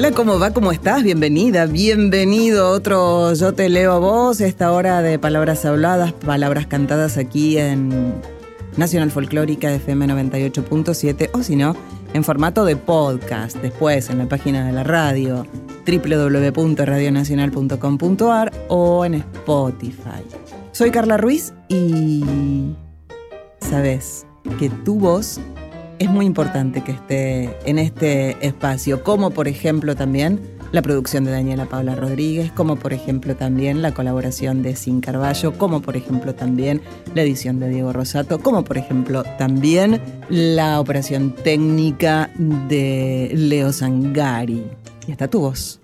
Hola, ¿cómo va? ¿Cómo estás? Bienvenida, bienvenido a otro Yo te leo a vos, esta hora de palabras habladas, palabras cantadas aquí en Nacional Folclórica FM 98.7 o si no, en formato de podcast, después en la página de la radio www.radionacional.com.ar o en Spotify. Soy Carla Ruiz y sabes que tu voz es muy importante que esté en este espacio, como por ejemplo también la producción de Daniela Paula Rodríguez, como por ejemplo también la colaboración de Sin Carballo, como por ejemplo también la edición de Diego Rosato, como por ejemplo también la operación técnica de Leo Sangari. Y está tu voz.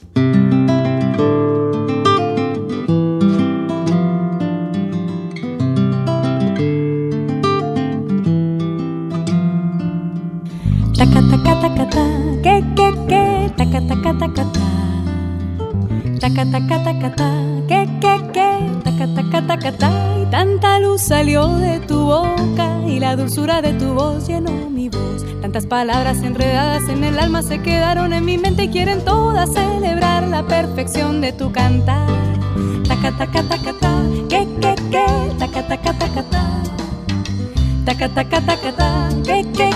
Que, que, que, taca, taca, taca, ta, y tanta luz salió de tu boca y la dulzura de tu voz llenó mi voz. Tantas palabras enredadas en el alma se quedaron en mi mente y quieren todas celebrar la perfección de tu cantar. Taca, taca, taca, ta, que, que, que, taca, taca, taca, ta. Taca, taca, taca, ta, que, que, que,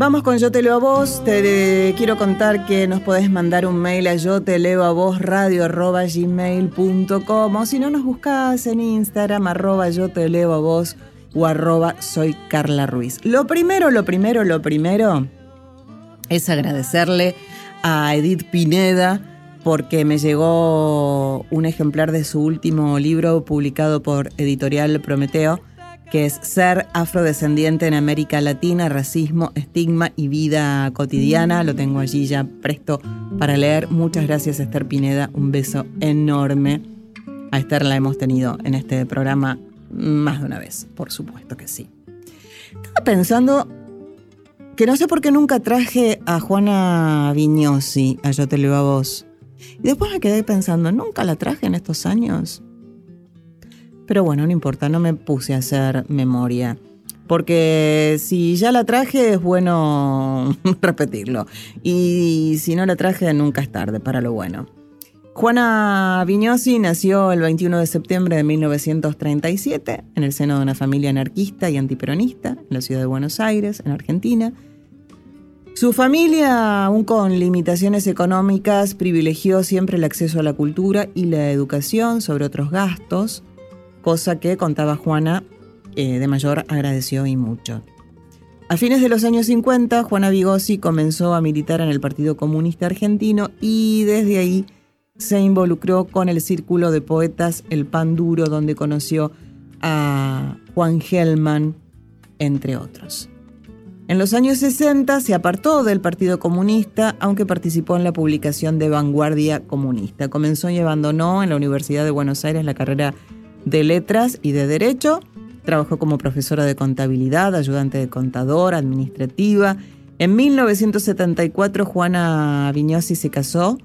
Vamos con Yo Te Leo a Vos. Te quiero contar que nos podés mandar un mail a yo te leo a vos radio arroba gmail.com o si no nos buscás en Instagram arroba yo te leo a vos o arroba soy Carla Ruiz. Lo primero, lo primero, lo primero es agradecerle a Edith Pineda porque me llegó un ejemplar de su último libro publicado por Editorial Prometeo que es Ser afrodescendiente en América Latina, racismo, estigma y vida cotidiana. Lo tengo allí ya presto para leer. Muchas gracias Esther Pineda, un beso enorme. A Esther la hemos tenido en este programa más de una vez, por supuesto que sí. Estaba pensando que no sé por qué nunca traje a Juana Vignosi a Yo te leo a vos. Y después me quedé pensando, ¿nunca la traje en estos años? Pero bueno, no importa, no me puse a hacer memoria. Porque si ya la traje es bueno repetirlo. Y si no la traje nunca es tarde para lo bueno. Juana Vignosi nació el 21 de septiembre de 1937 en el seno de una familia anarquista y antiperonista en la ciudad de Buenos Aires, en Argentina. Su familia, aún con limitaciones económicas, privilegió siempre el acceso a la cultura y la educación sobre otros gastos cosa que contaba Juana eh, de mayor agradeció y mucho. A fines de los años 50, Juana Vigosi comenzó a militar en el Partido Comunista Argentino y desde ahí se involucró con el círculo de poetas El Pan Duro, donde conoció a Juan Gelman, entre otros. En los años 60 se apartó del Partido Comunista, aunque participó en la publicación de Vanguardia Comunista. Comenzó y abandonó en la Universidad de Buenos Aires la carrera de letras y de derecho. Trabajó como profesora de contabilidad, ayudante de contador, administrativa. En 1974 Juana Viñosi se casó,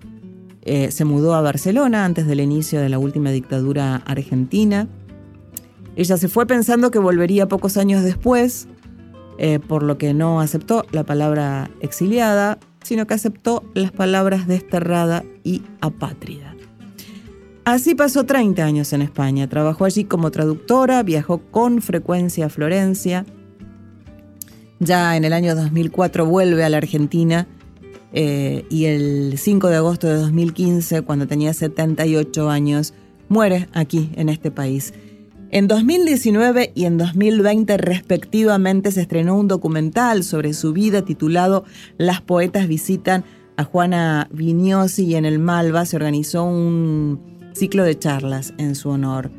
eh, se mudó a Barcelona antes del inicio de la última dictadura argentina. Ella se fue pensando que volvería pocos años después, eh, por lo que no aceptó la palabra exiliada, sino que aceptó las palabras desterrada y apátrida. Así pasó 30 años en España. Trabajó allí como traductora, viajó con frecuencia a Florencia. Ya en el año 2004 vuelve a la Argentina eh, y el 5 de agosto de 2015, cuando tenía 78 años, muere aquí en este país. En 2019 y en 2020 respectivamente se estrenó un documental sobre su vida titulado Las poetas visitan a Juana Vignosi y en el Malva se organizó un ciclo de charlas en su honor.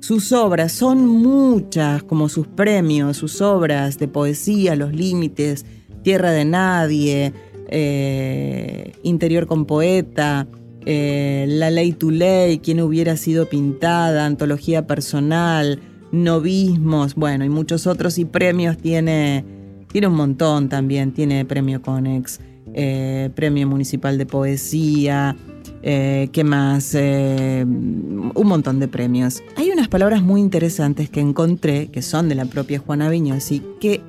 Sus obras son muchas, como sus premios, sus obras de poesía, Los Límites, Tierra de Nadie, eh, Interior con Poeta, eh, La Ley tu Ley, Quién hubiera sido pintada, Antología Personal, Novismos, bueno, y muchos otros, y premios tiene, tiene un montón también, tiene premio Conex, eh, premio municipal de poesía, eh, ¿Qué más? Eh, un montón de premios. Hay unas palabras muy interesantes que encontré, que son de la propia Juana Viñosi, que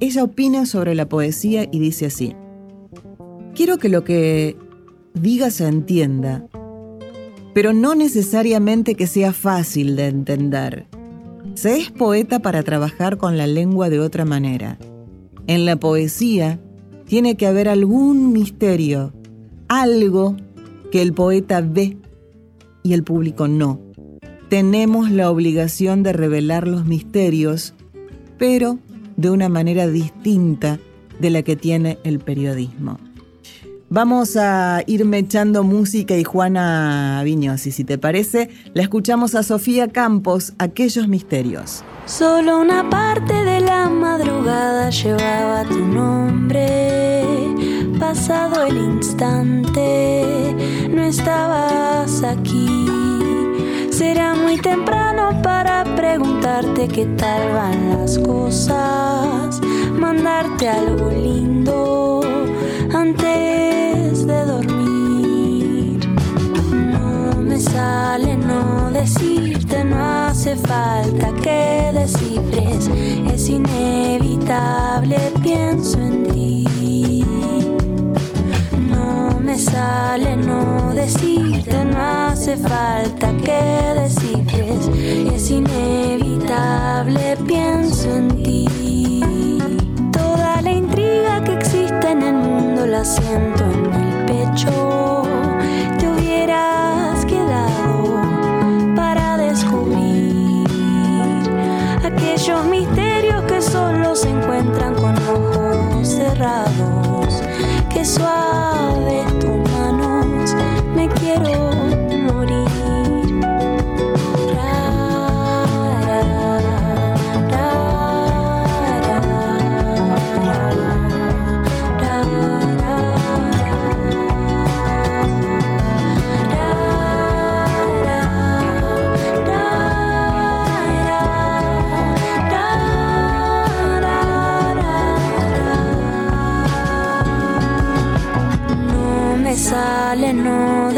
ella opina sobre la poesía y dice así. Quiero que lo que diga se entienda, pero no necesariamente que sea fácil de entender. Se es poeta para trabajar con la lengua de otra manera. En la poesía tiene que haber algún misterio, algo que el poeta ve y el público no. Tenemos la obligación de revelar los misterios, pero de una manera distinta de la que tiene el periodismo. Vamos a irme echando música y Juana Viñosi, si te parece, la escuchamos a Sofía Campos, Aquellos Misterios. Solo una parte de la madrugada llevaba tu nombre pasado el instante, no estabas aquí. Será muy temprano para preguntarte qué tal van las cosas, mandarte algo lindo antes de dormir. No me sale no decirte, no hace falta que descifres, es inevitable, pienso en me sale no decirte, no hace falta que descifres, es inevitable, pienso en ti. Toda la intriga que existe en el mundo la siento en el pecho. Te hubieras quedado para descubrir aquellos misterios que solo se encuentran con ojos cerrados. Que suave quiero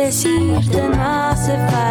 decirte, no hace falta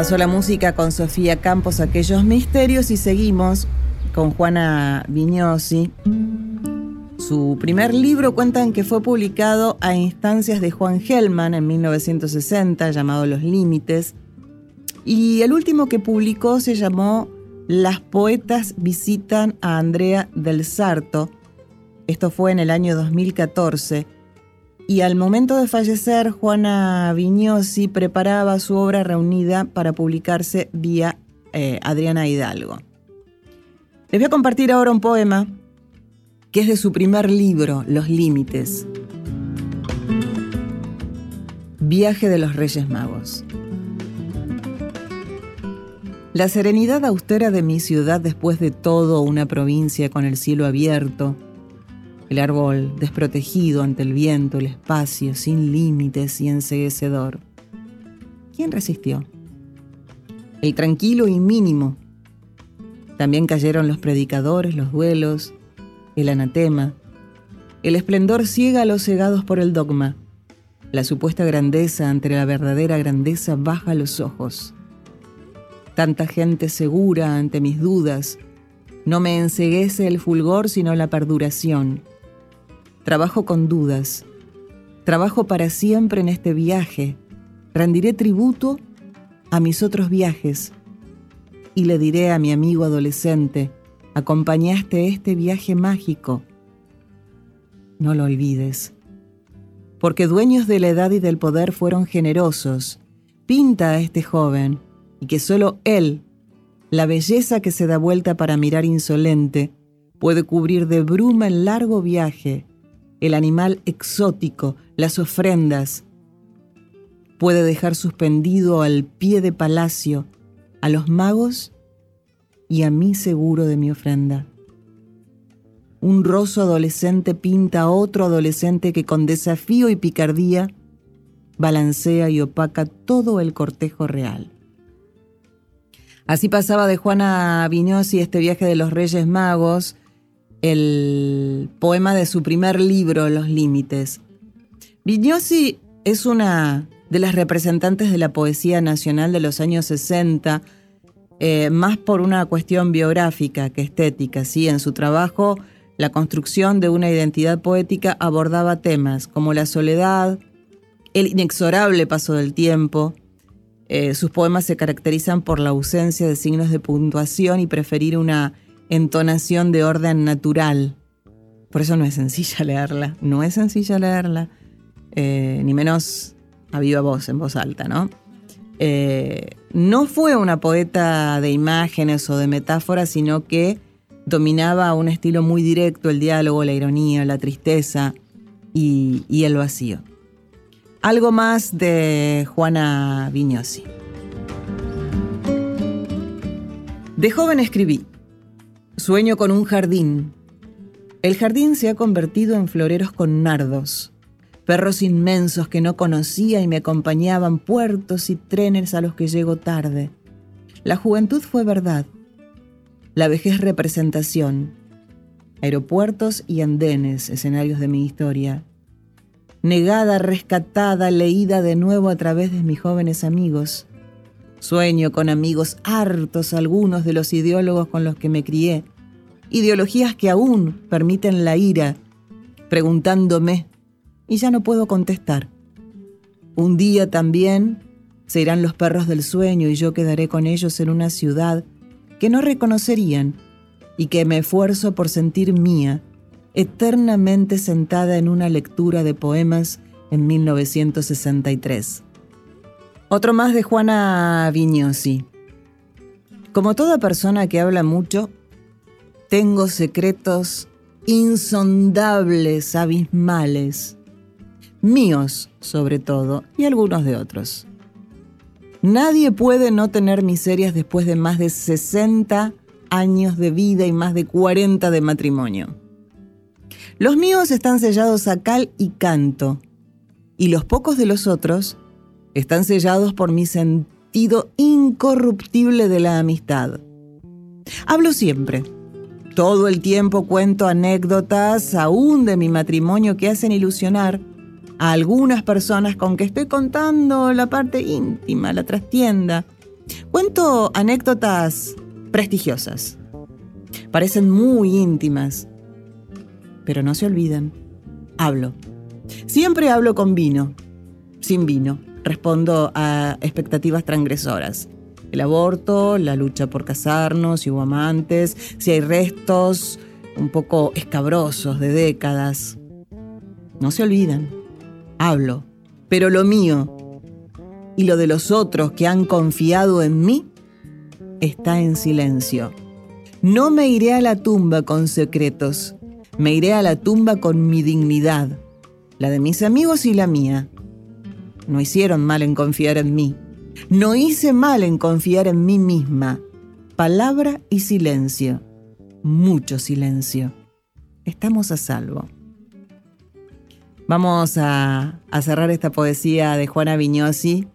Pasó la música con Sofía Campos, aquellos misterios, y seguimos con Juana Vignosi. Su primer libro cuentan que fue publicado a instancias de Juan Gelman en 1960, llamado Los Límites. Y el último que publicó se llamó Las poetas visitan a Andrea del Sarto. Esto fue en el año 2014 y al momento de fallecer, Juana Vignosi preparaba su obra reunida para publicarse vía eh, Adriana Hidalgo. Les voy a compartir ahora un poema que es de su primer libro, Los Límites. Viaje de los Reyes Magos. La serenidad austera de mi ciudad después de todo una provincia con el cielo abierto, El árbol desprotegido ante el viento, el espacio, sin límites y enseguecedor. ¿Quién resistió? El tranquilo y mínimo. También cayeron los predicadores, los duelos, el anatema. El esplendor ciega a los cegados por el dogma. La supuesta grandeza ante la verdadera grandeza baja los ojos. Tanta gente segura ante mis dudas. No me enseguece el fulgor sino la perduración. Trabajo con dudas. Trabajo para siempre en este viaje. Rendiré tributo a mis otros viajes y le diré a mi amigo adolescente, acompañaste este viaje mágico. No lo olvides, porque dueños de la edad y del poder fueron generosos. Pinta a este joven y que solo él, la belleza que se da vuelta para mirar insolente, puede cubrir de bruma el largo viaje el animal exótico, las ofrendas. Puede dejar suspendido al pie de palacio a los magos y a mí seguro de mi ofrenda. Un roso adolescente pinta a otro adolescente que con desafío y picardía balancea y opaca todo el cortejo real. Así pasaba de Juana Vignosi este viaje de los Reyes Magos, el poema de su primer libro, Los Límites. Vignosi es una de las representantes de la poesía nacional de los años 60, eh, más por una cuestión biográfica que estética. ¿sí? En su trabajo, la construcción de una identidad poética abordaba temas como la soledad, el inexorable paso del tiempo. Eh, sus poemas se caracterizan por la ausencia de signos de puntuación y preferir una entonación de orden natural. Por eso no es sencilla leerla, no es sencilla leerla, eh, ni menos a viva voz, en voz alta, ¿no? Eh, no fue una poeta de imágenes o de metáforas, sino que dominaba un estilo muy directo, el diálogo, la ironía, la tristeza y, el vacío. Algo más de Juana Vignosi. De joven escribí, Sueño con un jardín. El jardín se ha convertido en floreros con nardos, perros inmensos que no conocía y me acompañaban puertos y trenes a los que llego tarde. La juventud fue verdad, la vejez representación, aeropuertos y andenes, escenarios de mi historia. Negada, rescatada, leída de nuevo a través de mis jóvenes amigos. Sueño con amigos hartos algunos de los ideólogos con los que me crié, ideologías que aún permiten la ira, preguntándome, y ya no puedo contestar. Un día también se irán los perros del sueño y yo quedaré con ellos en una ciudad que no reconocerían y que me esfuerzo por sentir mía, eternamente sentada en una lectura de poemas en 1963. Otro más de Juana Vignosi. Como toda persona que habla mucho, tengo secretos insondables, abismales, míos sobre todo, y algunos de otros. Nadie puede no tener miserias después de más de 60 años de vida y más de 40 de matrimonio. Los míos están sellados a cal y canto, y los pocos de los otros están sellados por mi sentido incorruptible de la amistad. Hablo siempre. Todo el tiempo cuento anécdotas aún de mi matrimonio que hacen ilusionar a algunas personas con que estoy contando la parte íntima, la trastienda. Cuento anécdotas prestigiosas. Parecen muy íntimas, pero no se olviden. Hablo. Siempre hablo con vino, sin vino respondo a expectativas transgresoras. El aborto, la lucha por casarnos, si hubo amantes, si hay restos un poco escabrosos de décadas. No se olviden, hablo, pero lo mío y lo de los otros que han confiado en mí está en silencio. No me iré a la tumba con secretos, me iré a la tumba con mi dignidad, la de mis amigos y la mía, no hicieron mal en confiar en mí. No hice mal en confiar en mí misma. Palabra y silencio. Mucho silencio. Estamos a salvo. Vamos a, cerrar esta poesía de Juana Viñosi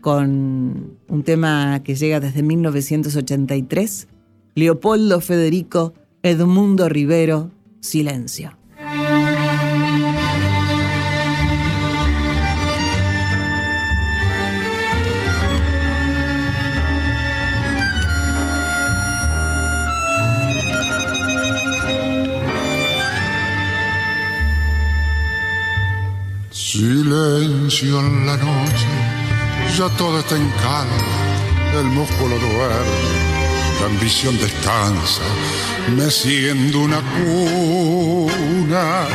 con un tema que llega desde 1983. Leopoldo Federico, Edmundo Rivero, Silencio. Silencio en la noche, ya todo está en calma, el músculo duerme, la ambición descansa, meciendo una cuna.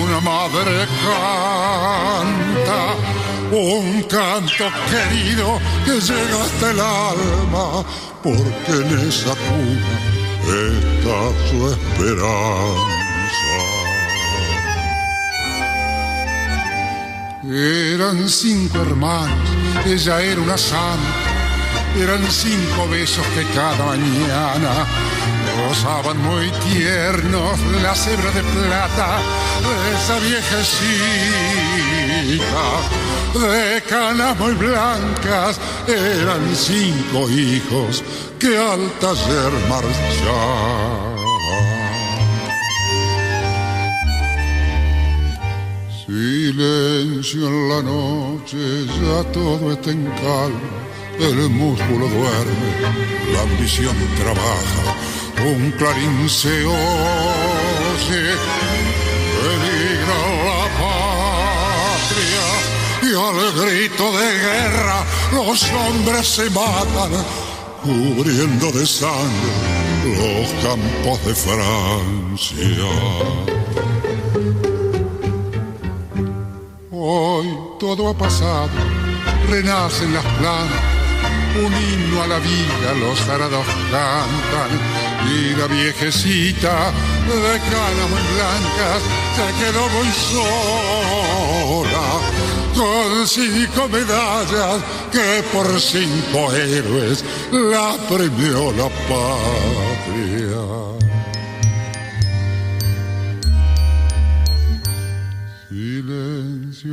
Una madre canta un canto querido que llega hasta el alma, porque en esa cuna está su esperanza. Eran cinco hermanos, ella era una santa. Eran cinco besos que cada mañana gozaban muy tiernos la cebra de plata de esa viejecita. De canas muy blancas eran cinco hijos que al taller marchaban. Silencio en la noche, ya todo está en calma, el músculo duerme, la ambición trabaja, un clarín se oye, peligra la patria y al grito de guerra los hombres se matan, cubriendo de sangre los campos de Francia. Hoy todo ha pasado, renacen las plantas, un himno a la vida los arados cantan y la viejecita de canas muy blancas se quedó muy sola con cinco medallas que por cinco héroes la premió la patria.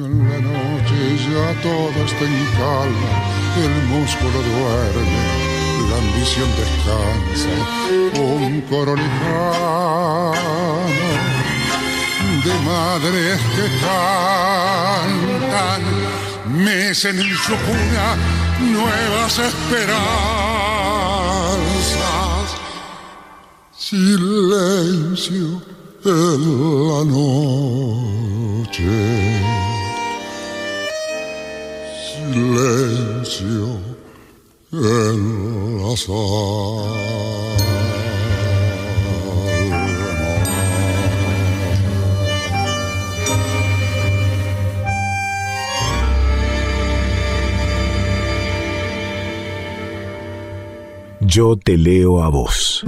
En la noche, ya todo está en calma, el músculo duerme, la ambición descansa, un coro de madres que cantan, mecen en su cuna nuevas esperanzas. Silencio en la noche silencio en la Yo te leo a vos.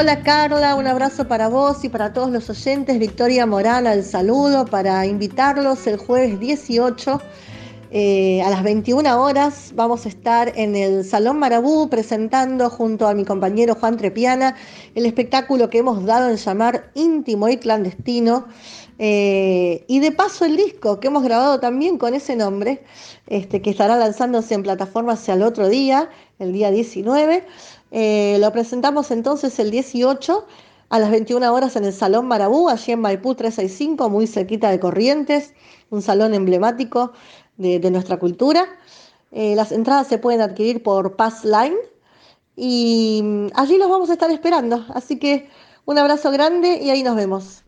Hola Carla, un abrazo para vos y para todos los oyentes. Victoria Morán el saludo para invitarlos el jueves 18 eh, a las 21 horas. Vamos a estar en el Salón Marabú presentando junto a mi compañero Juan Trepiana el espectáculo que hemos dado en llamar íntimo y clandestino. Eh, y de paso el disco que hemos grabado también con ese nombre, este, que estará lanzándose en plataformas hacia el otro día, el día 19. Eh, lo presentamos entonces el 18 a las 21 horas en el Salón Marabú, allí en Maipú 365, muy cerquita de Corrientes, un salón emblemático de, nuestra cultura. Eh, las entradas se pueden adquirir por Pass Line y mm, allí los vamos a estar esperando. Así que un abrazo grande y ahí nos vemos.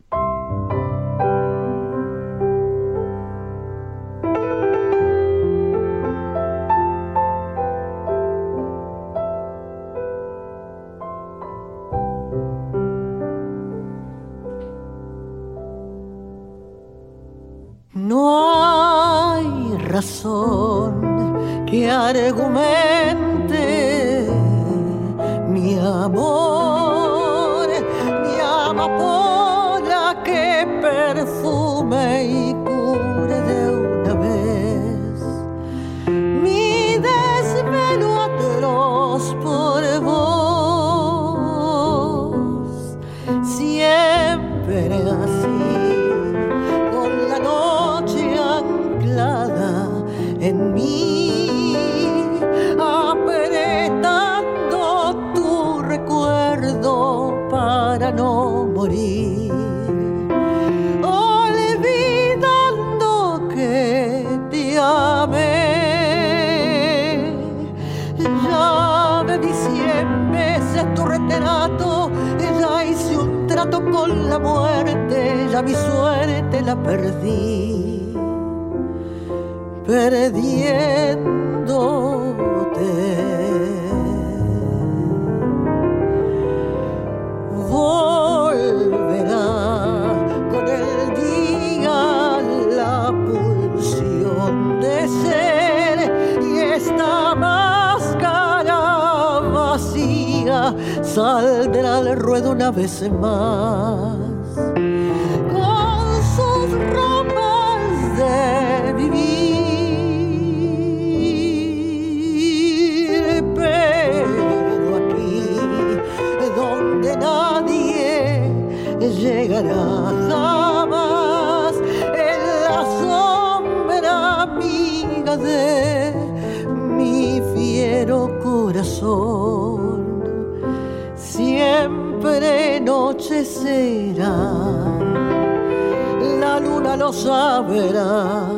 Sabrá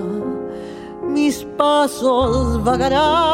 mis pasos vagarán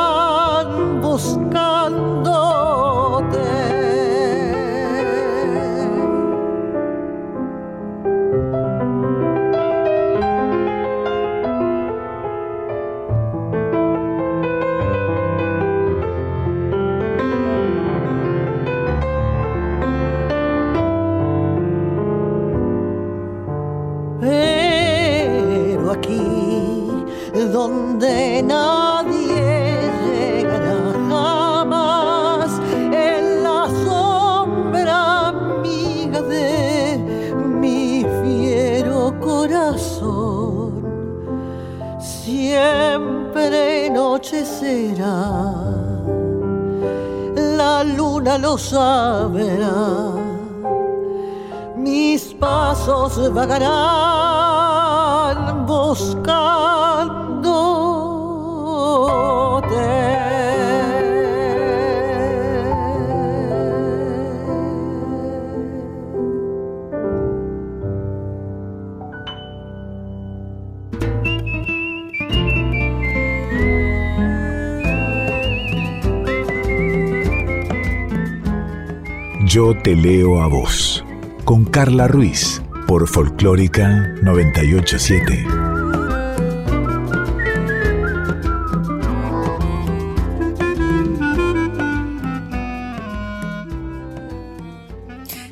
Yo te leo a vos. Con Carla Ruiz. Por Folclórica 987.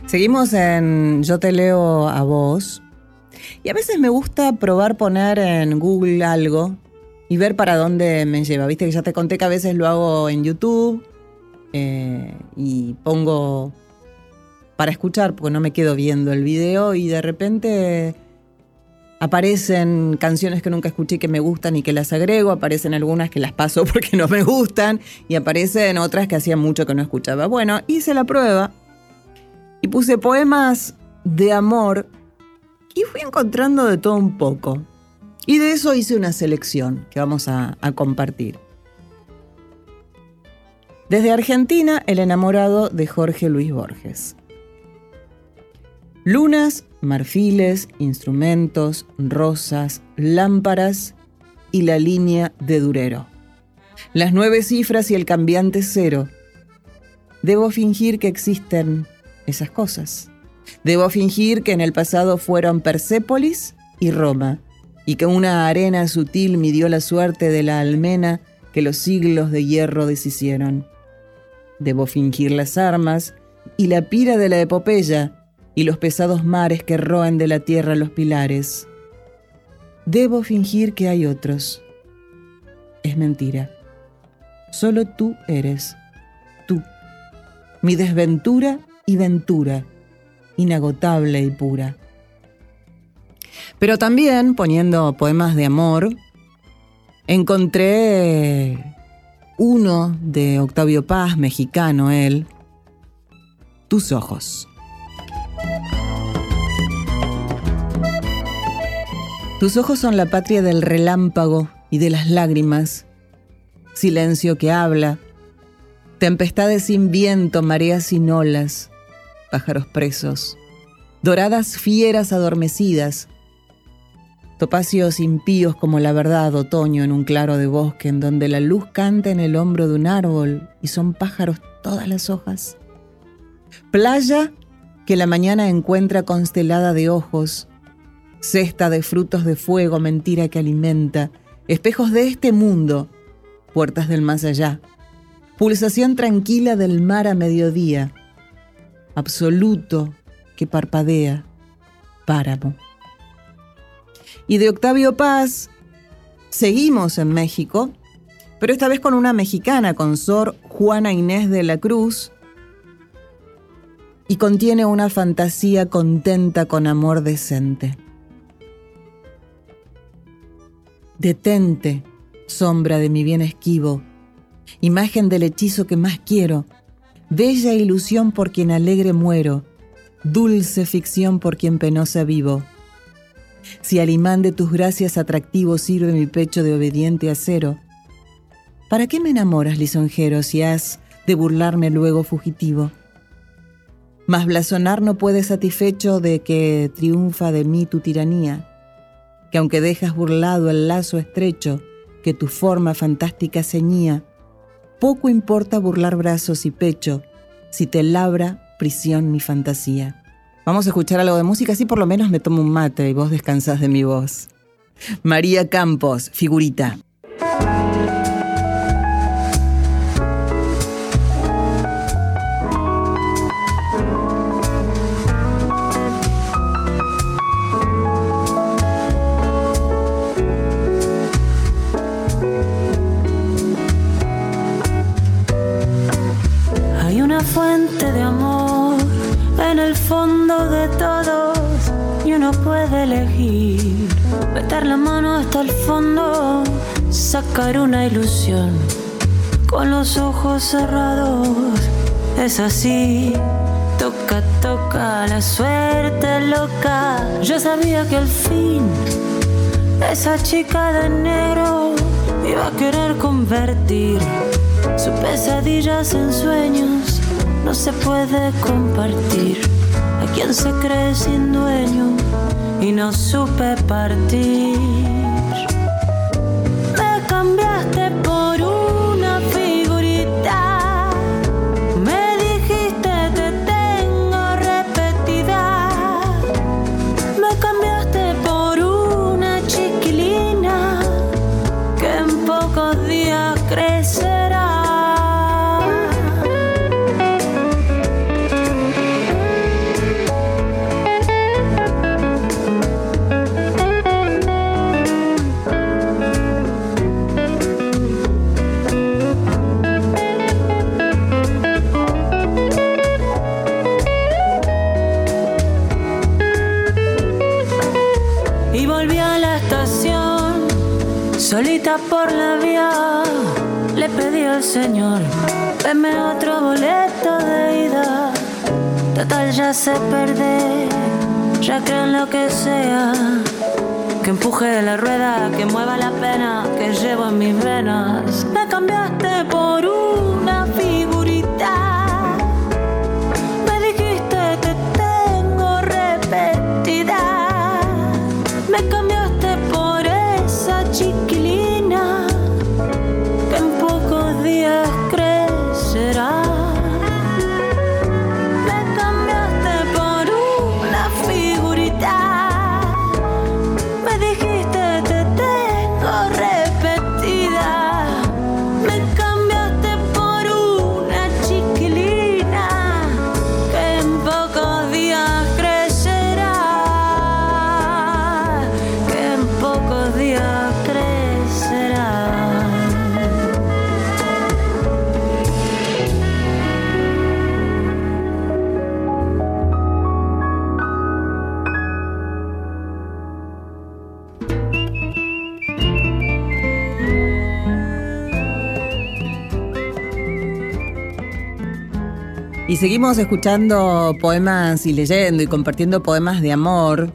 Seguimos en Yo te leo a vos. Y a veces me gusta probar poner en Google algo y ver para dónde me lleva. Viste que ya te conté que a veces lo hago en YouTube eh, y pongo para escuchar porque no me quedo viendo el video y de repente aparecen canciones que nunca escuché que me gustan y que las agrego, aparecen algunas que las paso porque no me gustan y aparecen otras que hacía mucho que no escuchaba. Bueno, hice la prueba y puse poemas de amor y fui encontrando de todo un poco. Y de eso hice una selección que vamos a, a compartir. Desde Argentina, el enamorado de Jorge Luis Borges. Lunas, marfiles, instrumentos, rosas, lámparas y la línea de Durero. Las nueve cifras y el cambiante cero. Debo fingir que existen esas cosas. Debo fingir que en el pasado fueron Persépolis y Roma, y que una arena sutil midió la suerte de la almena que los siglos de hierro deshicieron. Debo fingir las armas y la pira de la epopeya y los pesados mares que roen de la tierra los pilares. Debo fingir que hay otros. Es mentira. Solo tú eres. Tú. Mi desventura y ventura, inagotable y pura. Pero también, poniendo poemas de amor, encontré uno de Octavio Paz, mexicano él, Tus ojos. Tus ojos son la patria del relámpago y de las lágrimas, silencio que habla, tempestades sin viento, mareas sin olas, pájaros presos, doradas fieras adormecidas, topacios impíos como la verdad, otoño en un claro de bosque en donde la luz canta en el hombro de un árbol y son pájaros todas las hojas. Playa que la mañana encuentra constelada de ojos, cesta de frutos de fuego, mentira que alimenta, espejos de este mundo, puertas del más allá, pulsación tranquila del mar a mediodía, absoluto que parpadea, páramo. Y de Octavio Paz, seguimos en México, pero esta vez con una mexicana, con Sor Juana Inés de la Cruz, y contiene una fantasía contenta con amor decente. Detente, sombra de mi bien esquivo, imagen del hechizo que más quiero, bella ilusión por quien alegre muero, dulce ficción por quien penosa vivo. Si al imán de tus gracias atractivo sirve mi pecho de obediente acero, ¿para qué me enamoras, lisonjero, si has de burlarme luego fugitivo? Mas blasonar no puede satisfecho de que triunfa de mí tu tiranía, que aunque dejas burlado el lazo estrecho que tu forma fantástica ceñía, poco importa burlar brazos y pecho si te labra prisión mi fantasía. Vamos a escuchar algo de música, así por lo menos me tomo un mate y vos descansás de mi voz. María Campos, figurita. Hasta el fondo, sacar una ilusión con los ojos cerrados. Es así, toca, toca la suerte loca. Yo sabía que al fin esa chica de negro iba a querer convertir sus pesadillas en sueños. No se puede compartir a quien se cree sin dueño y no supe partir. Total ya se perde, ya creen lo que sea. Que empuje la rueda, que mueva la pena que llevo en mis venas. Y seguimos escuchando poemas y leyendo y compartiendo poemas de amor,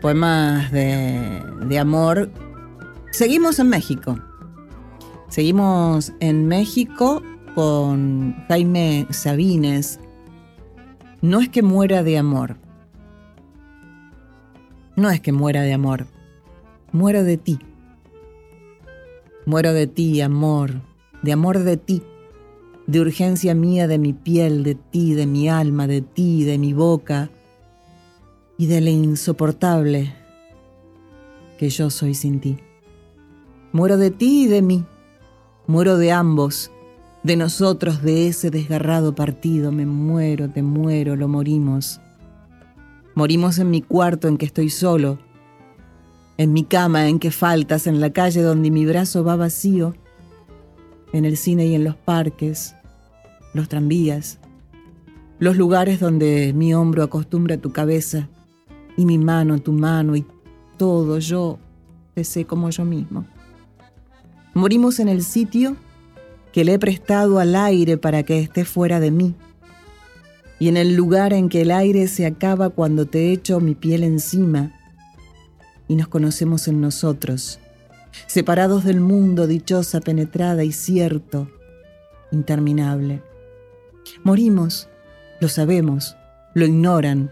poemas de, amor. Seguimos en México. Seguimos en México con Jaime Sabines. No es que muera de amor, No es que muera de amor, muero de ti. Muero de ti, amor, de amor de ti, de urgencia mía de mi piel, de ti, de mi alma, de ti, de mi boca y de lo insoportable que yo soy sin ti. Muero de ti y de mí, muero de ambos, de nosotros, de ese desgarrado partido, me muero, te muero, lo morimos. Morimos en mi cuarto en que estoy solo, en mi cama en que faltas, en la calle donde mi brazo va vacío, en el cine y en los parques, los tranvías, los lugares donde mi hombro acostumbra tu cabeza y mi mano tu mano y todo yo te sé como yo mismo. Morimos en el sitio que le he prestado al aire para que esté fuera de mí y en el lugar en que el aire se acaba cuando te echo mi piel encima y nos conocemos en nosotros, separados del mundo dichosa, penetrada y cierto, interminable. Morimos, lo sabemos, lo ignoran,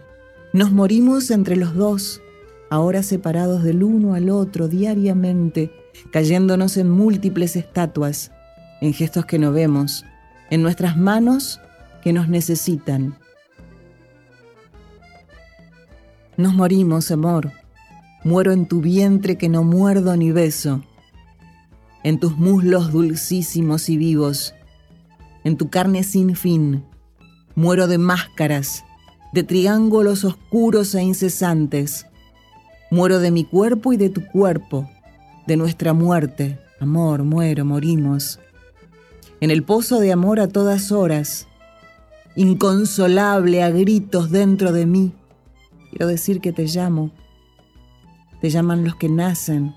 nos morimos entre los dos, ahora separados del uno al otro diariamente, cayéndonos en múltiples estatuas, en gestos que no vemos, en nuestras manos que nos necesitan. Nos morimos, amor. Muero en tu vientre que no muerdo ni beso, en tus muslos dulcísimos y vivos, en tu carne sin fin. Muero de máscaras, de triángulos oscuros e incesantes. Muero de mi cuerpo y de tu cuerpo, de nuestra muerte. Amor, muero, morimos. En el pozo de amor a todas horas, inconsolable a gritos dentro de mí. Quiero decir que te llamo. Te llaman los que nacen,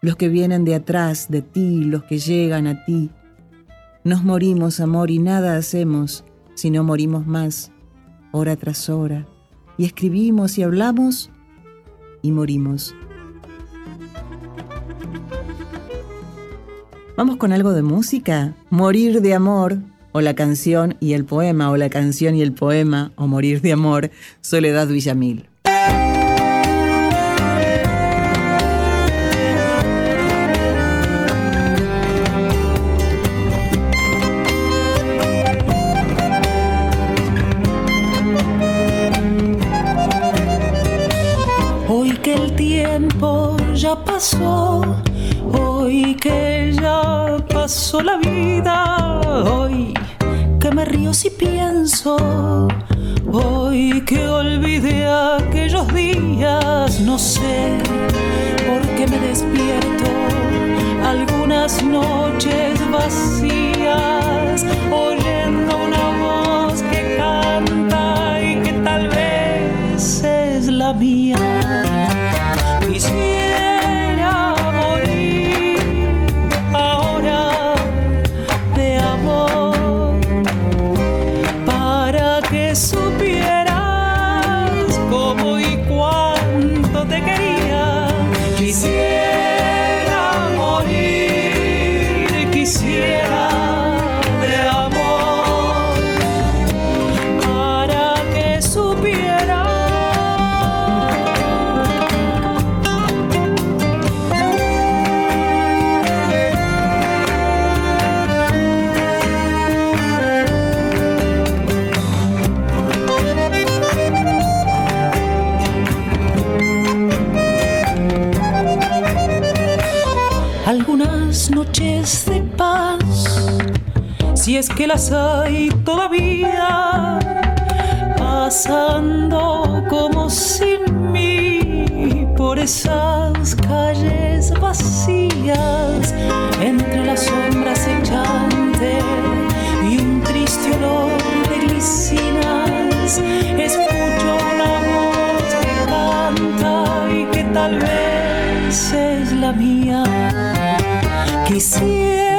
los que vienen de atrás de ti, los que llegan a ti. Nos morimos, amor, y nada hacemos si no morimos más, hora tras hora. Y escribimos y hablamos y morimos. Vamos con algo de música. Morir de amor, o la canción y el poema, o la canción y el poema, o morir de amor, Soledad Villamil. Pasó, hoy que ya pasó la vida, hoy que me río si pienso, hoy que olvidé aquellos días, no sé por qué me despierto algunas noches vacías, es que las hay todavía, pasando como sin mí por esas calles vacías, entre las sombras echantes y un triste olor de glicinas, escucho una voz que canta y que tal vez es la mía. Quisiera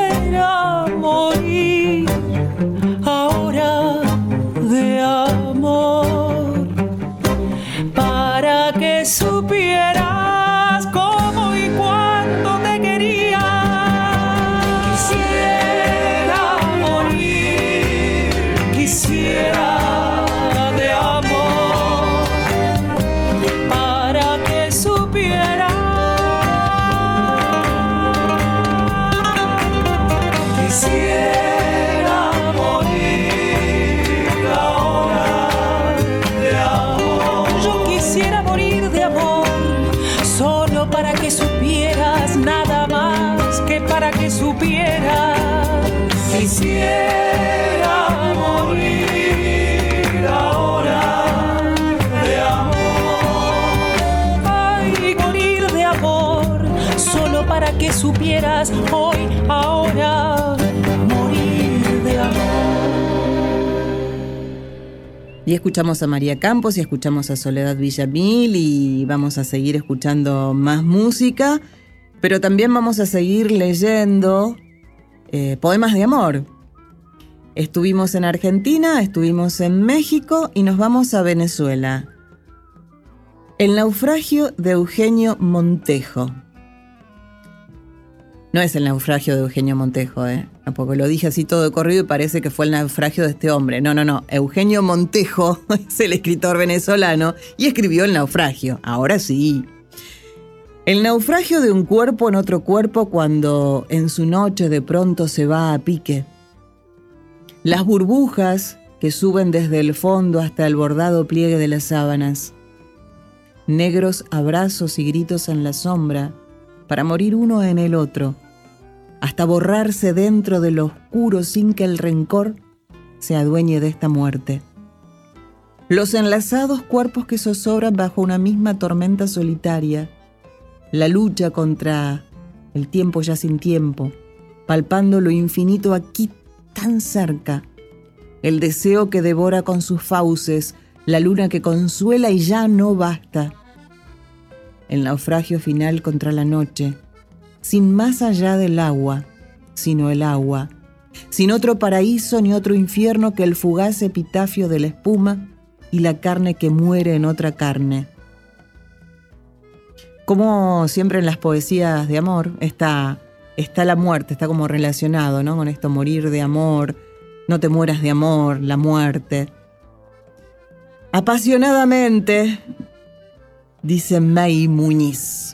hoy, ahora, morir de amor. Y escuchamos a María Campos y escuchamos a Soledad Villamil y vamos a seguir escuchando más música, pero también vamos a seguir leyendo eh, poemas de amor. Estuvimos en Argentina, estuvimos en México y nos vamos a Venezuela. El naufragio de Eugenio Montejo. No es el naufragio de Eugenio Montejo, ¿eh? Tampoco lo dije así todo de corrido y parece que fue el naufragio de este hombre. No, no, no. Eugenio Montejo es el escritor venezolano y escribió El naufragio. Ahora sí. El naufragio de un cuerpo en otro cuerpo cuando en su noche de pronto se va a pique. Las burbujas que suben desde el fondo hasta el bordado pliegue de las sábanas. Negros abrazos y gritos en la sombra para morir uno en el otro, hasta borrarse dentro de lo oscuro sin que el rencor se adueñe de esta muerte. Los enlazados cuerpos que zozobran bajo una misma tormenta solitaria, la lucha contra el tiempo ya sin tiempo, palpando lo infinito aquí tan cerca, el deseo que devora con sus fauces, la luna que consuela y ya no basta, el naufragio final contra la noche, sin más allá del agua, sino el agua, sin otro paraíso ni otro infierno que el fugaz epitafio de la espuma y la carne que muere en otra carne. Como siempre en las poesías de amor está, está la muerte, está como relacionado ¿no? con esto, morir de amor, no te mueras de amor, la muerte. Apasionadamente disse May Muniz.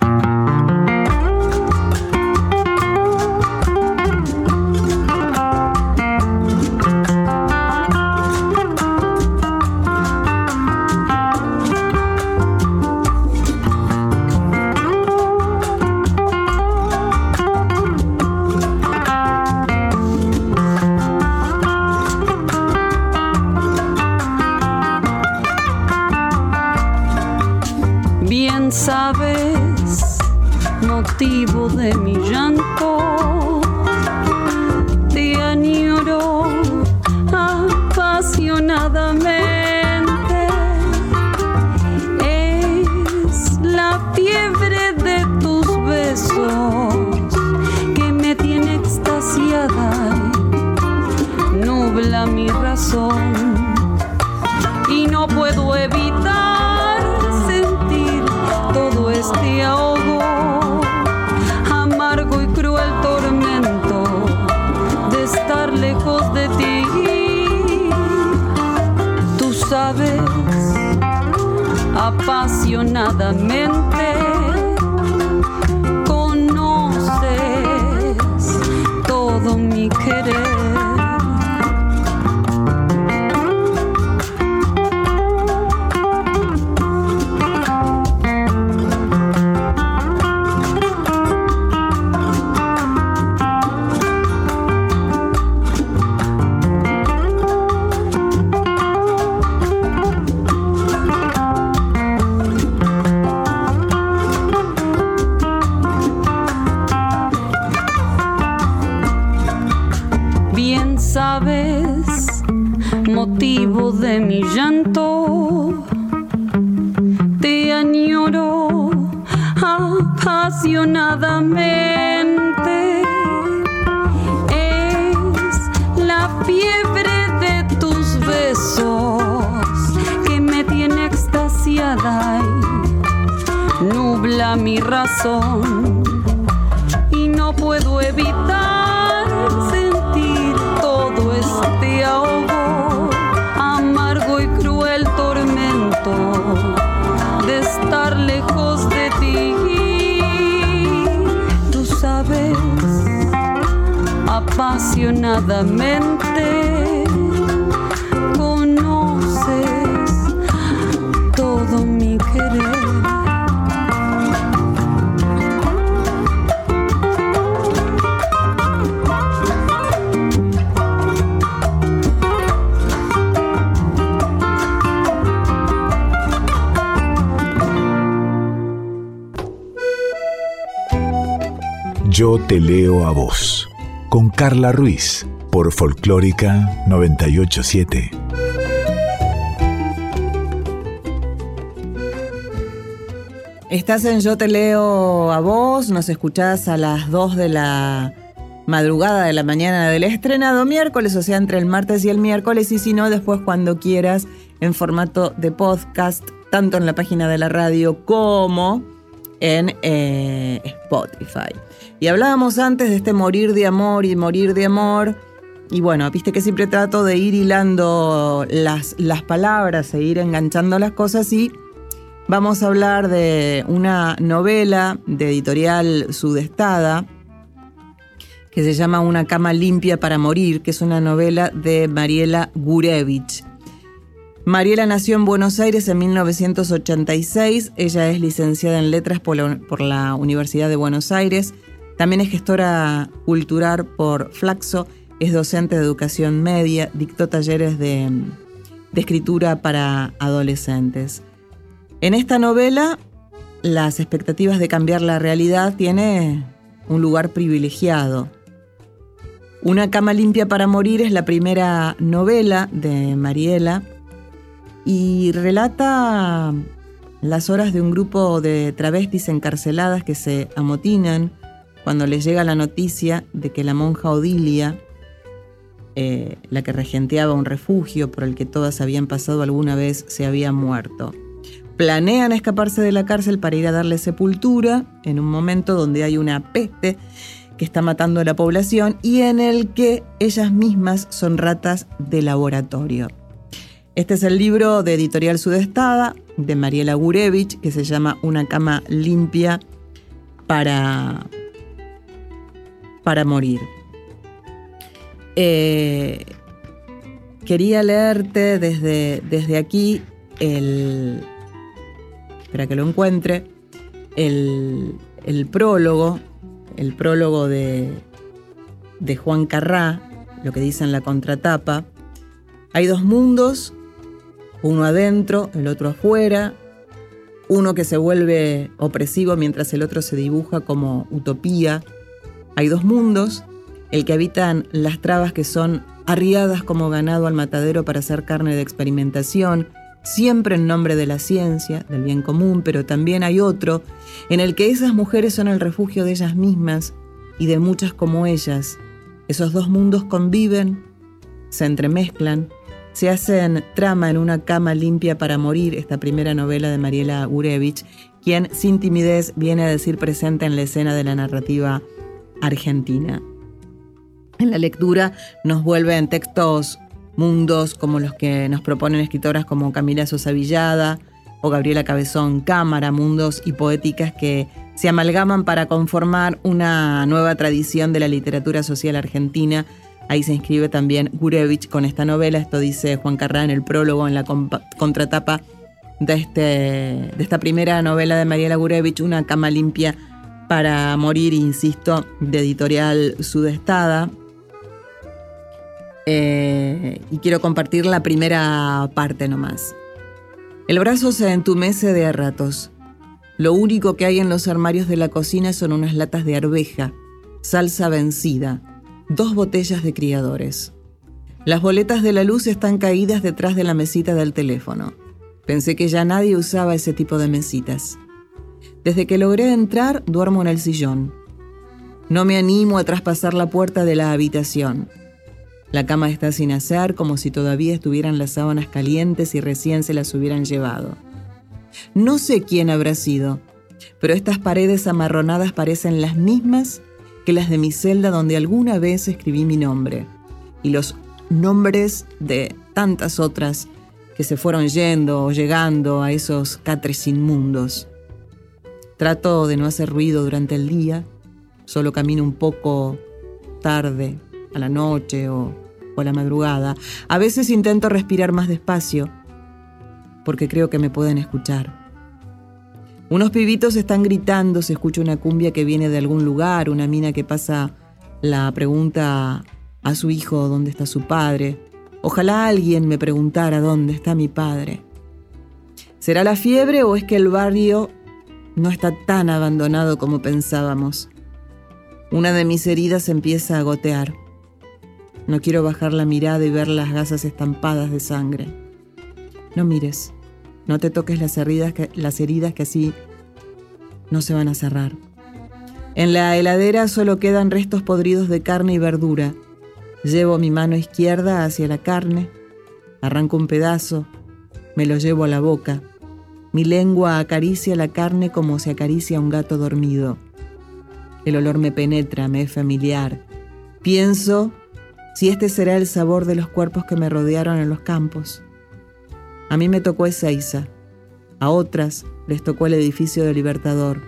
Mi razón y no puedo evitar sentir todo este ahogo, amargo y cruel tormento de estar lejos de ti. Tú sabes apasionadamente. Apasionadamente. Es la fiebre de tus besos que me tiene extasiada y nubla mi razón y no puedo evitar apasionadamente. Conoces todo mi querer. Yo te leo a vos con Carla Ruiz por Folclórica 987. Estás en Yo te leo a vos, nos escuchás a las 2 de la madrugada de la mañana del estrenado miércoles, o sea, entre el martes y el miércoles, y si no, después cuando quieras, en formato de podcast, tanto en la página de la radio como en eh, Spotify. Y hablábamos antes de este morir de amor y morir de amor. Y bueno, viste que siempre trato de ir hilando las, las palabras e ir enganchando las cosas y vamos a hablar de una novela de editorial sudestada que se llama Una cama limpia para morir, que es una novela de Mariela Gurevich. Mariela nació en Buenos Aires en 1986, ella es licenciada en letras por la, Universidad de Buenos Aires, también es gestora cultural por Flaxo, es docente de educación media, dictó talleres de, de escritura para adolescentes. En esta novela, las expectativas de cambiar la realidad tiene un lugar privilegiado. Una cama limpia para morir es la primera novela de Mariela y relata las horas de un grupo de travestis encarceladas que se amotinan cuando les llega la noticia de que la monja Odilia, eh, la que regenteaba un refugio por el que todas habían pasado alguna vez, se había muerto. Planean escaparse de la cárcel para ir a darle sepultura en un momento donde hay una peste que está matando a la población y en el que ellas mismas son ratas de laboratorio. Este es el libro de Editorial Sudestada de Mariela Gurevich que se llama Una cama limpia para, para morir. Eh, quería leerte desde, desde aquí el. Espera que lo encuentre. El, el prólogo. El prólogo de, de Juan Carrá, lo que dice en la contratapa. Hay dos mundos uno adentro, el otro afuera, uno que se vuelve opresivo mientras el otro se dibuja como utopía. Hay dos mundos, el que habitan las trabas que son arriadas como ganado al matadero para hacer carne de experimentación, siempre en nombre de la ciencia, del bien común, pero también hay otro en el que esas mujeres son el refugio de ellas mismas y de muchas como ellas. Esos dos mundos conviven, se entremezclan, se hacen trama en una cama limpia para morir, esta primera novela de Mariela Gurevich, quien sin timidez viene a decir presente en la escena de la narrativa argentina. En la lectura nos vuelven textos mundos como los que nos proponen escritoras como Camila Sosa Villada o Gabriela Cabezón Cámara, mundos y poéticas que se amalgaman para conformar una nueva tradición de la literatura social argentina Ahí se inscribe también Gurevich con esta novela. Esto dice Juan Carrá en el prólogo, en la contratapa de, este, de esta primera novela de Mariela Gurevich, Una cama limpia para morir, insisto, de editorial Sudestada. Eh, y quiero compartir la primera parte nomás. El brazo se entumece de a ratos. Lo único que hay en los armarios de la cocina son unas latas de arveja, salsa vencida, dos botellas de criadores. Las boletas de la luz están caídas detrás de la mesita del teléfono. Pensé que ya nadie usaba ese tipo de mesitas. Desde que logré entrar, duermo en el sillón. No me animo a traspasar la puerta de la habitación. La cama está sin hacer, como si todavía estuvieran las sábanas calientes y recién se las hubieran llevado. No sé quién habrá sido, pero estas paredes amarronadas parecen las mismas que las de mi celda donde alguna vez escribí mi nombre y los nombres de tantas otras que se fueron yendo o llegando a esos catres inmundos. Trato de no hacer ruido durante el día, solo camino un poco tarde, a la noche o, a la madrugada. A veces intento respirar más despacio, porque creo que me pueden escuchar. Unos pibitos están gritando, se escucha una cumbia que viene de algún lugar, una mina que pasa la pregunta a su hijo dónde está su padre. Ojalá alguien me preguntara dónde está mi padre. ¿Será la fiebre o es que el barrio no está tan abandonado como pensábamos? Una de mis heridas empieza a gotear. No quiero bajar la mirada y ver las gasas estampadas de sangre. No mires, no te toques las heridas que, las heridas que así no se van a cerrar. En la heladera solo quedan restos podridos de carne y verdura. Llevo mi mano izquierda hacia la carne, arranco un pedazo, me lo llevo a la boca. Mi lengua acaricia la carne como se acaricia un gato dormido. El olor me penetra, me es familiar. Pienso si este será el sabor de los cuerpos que me rodearon en los campos. A mí me tocó Ezeiza, a otras les tocó el edificio del Libertador.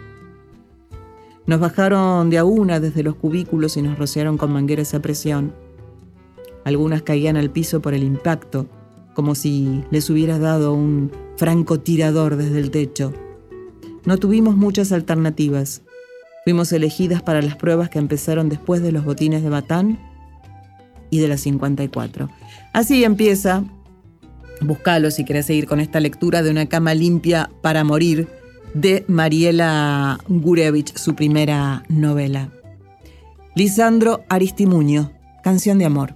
Nos bajaron de a una desde los cubículos y nos rociaron con mangueras a presión. Algunas caían al piso por el impacto, como si les hubiera dado un francotirador desde el techo. No tuvimos muchas alternativas. Fuimos elegidas para las pruebas que empezaron después de los botines de Batán y de la 54. Así empieza, buscalo si querés seguir con esta lectura de Una cama limpia para morir de Mariela Gurevich, su primera novela. Lisandro Aristimuño, Canción de Amor.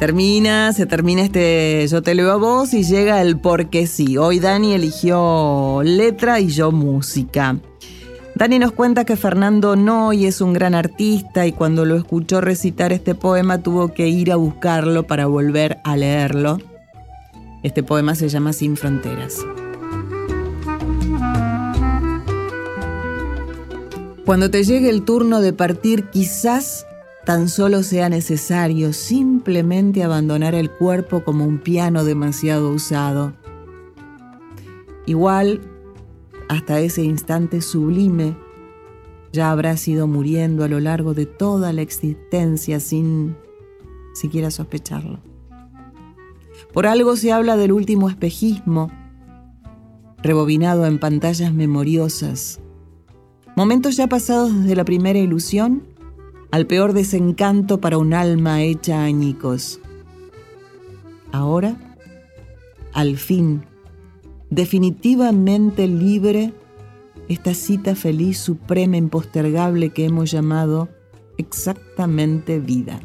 termina, se termina este Yo te leo a vos y llega el porque sí. Hoy Dani eligió letra y yo música. Dani nos cuenta que Fernando Noy es un gran artista y cuando lo escuchó recitar este poema tuvo que ir a buscarlo para volver a leerlo. Este poema se llama Sin Fronteras. Cuando te llegue el turno de partir, quizás tan solo sea necesario simplemente abandonar el cuerpo como un piano demasiado usado. Igual, hasta ese instante sublime, ya habrás ido muriendo a lo largo de toda la existencia sin siquiera sospecharlo. Por algo se habla del último espejismo, rebobinado en pantallas memoriosas. Momentos ya pasados desde la primera ilusión al peor desencanto para un alma hecha añicos. Ahora, al fin, definitivamente libre, esta cita feliz, suprema, impostergable que hemos llamado exactamente vida.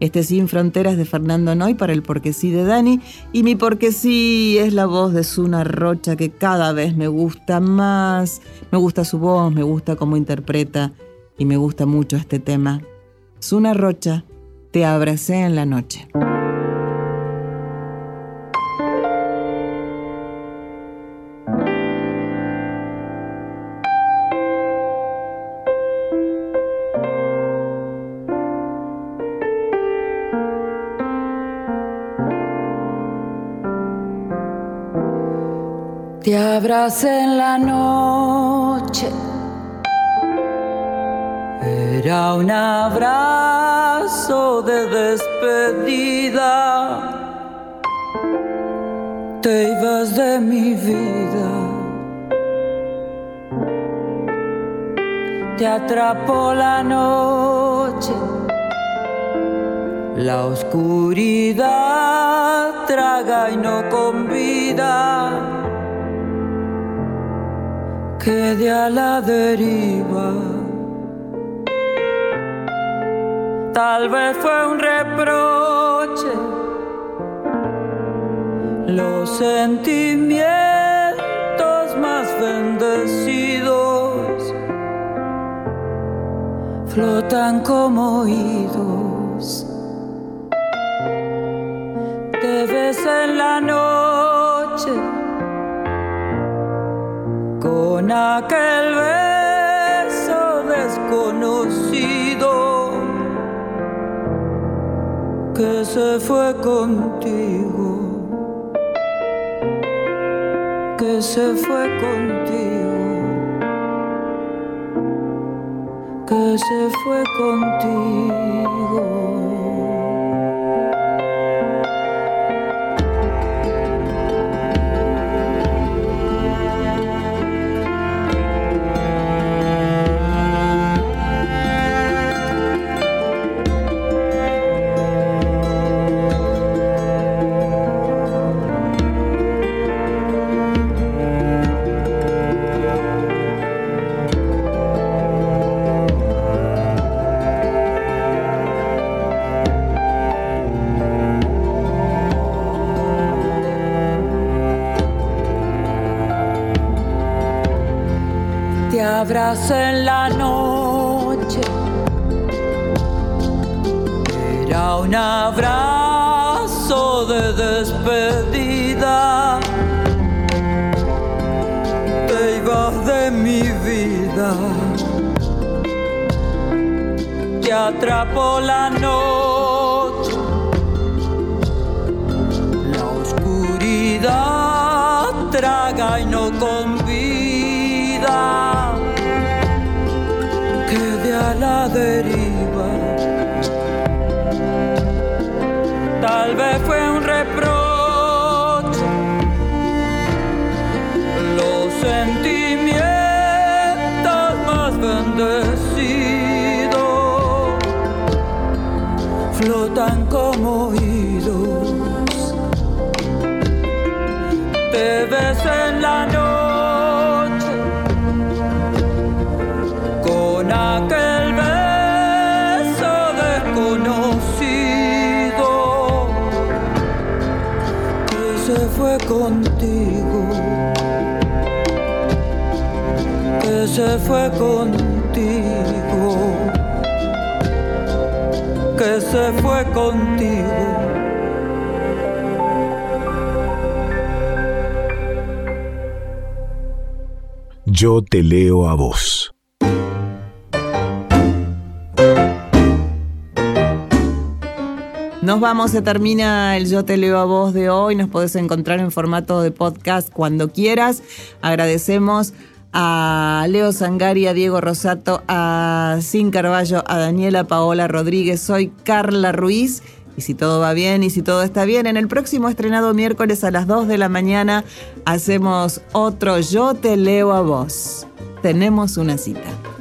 Este Sin Fronteras de Fernando Noy para el Porque sí de Dani. Y mi Porque sí es la voz de Suna Rocha que cada vez me gusta más. Me gusta su voz, me gusta cómo interpreta y me gusta mucho este tema. Suna Rocha, te abracé en la noche. Te abracé en la noche. Era un abrazo de despedida. Te ibas de mi vida. Te atrapó la noche. La oscuridad traga y no convida quede a la deriva. Tal vez fue un reproche, los sentimientos más bendecidos flotan como oídos. Te ves en la noche con aquel que se fue contigo, que se fue contigo, que se fue contigo. En la noche. Era un abrazo de despedida. Te ibas de mi vida. Te atrapó la noche. La oscuridad traga y no convida flotan como oídos. Te ves en la noche. contigo, que se fue contigo, fue contigo. Yo te leo a vos. Nos vamos, se termina el Yo te leo a vos de hoy. Nos podés encontrar en formato de podcast cuando quieras. Agradecemos a Leo Sangari, a Diego Rosato, a Sin Carballo, a Daniela Paola Rodríguez. Soy Carla Ruiz. Y si todo va bien y si todo está bien, en el próximo estrenado miércoles a las 2 de la mañana hacemos otro Yo te leo a vos. Tenemos una cita.